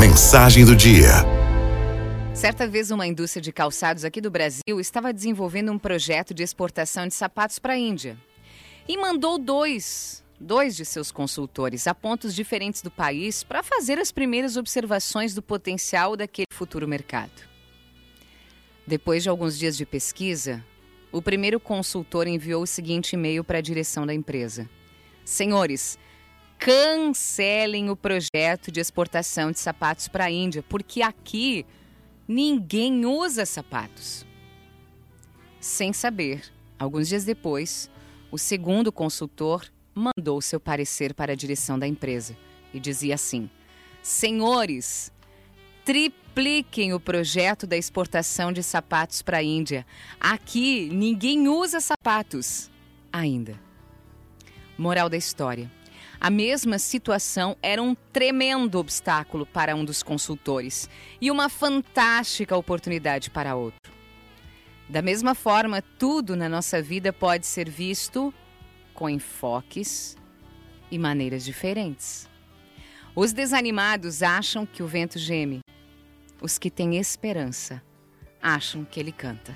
Mensagem do dia. Certa vez, uma indústria de calçados aqui do Brasil estava desenvolvendo um projeto de exportação de sapatos para a Índia e mandou dois, dois de seus consultores a pontos diferentes do país para fazer as primeiras observações do potencial daquele futuro mercado. Depois de alguns dias de pesquisa, o primeiro consultor enviou o seguinte e-mail para a direção da empresa: Senhores, cancelem o projeto de exportação de sapatos para a Índia, porque aqui ninguém usa sapatos. Sem saber, alguns dias depois, o segundo consultor mandou seu parecer para a direção da empresa e dizia assim: Senhores, tripliquem o projeto da exportação de sapatos para a Índia. Aqui ninguém usa sapatos ainda. Moral da história a mesma situação era um tremendo obstáculo para um dos consultores e uma fantástica oportunidade para outro. Da mesma forma, tudo na nossa vida pode ser visto com enfoques e maneiras diferentes. Os desanimados acham que o vento geme. Os que têm esperança acham que ele canta.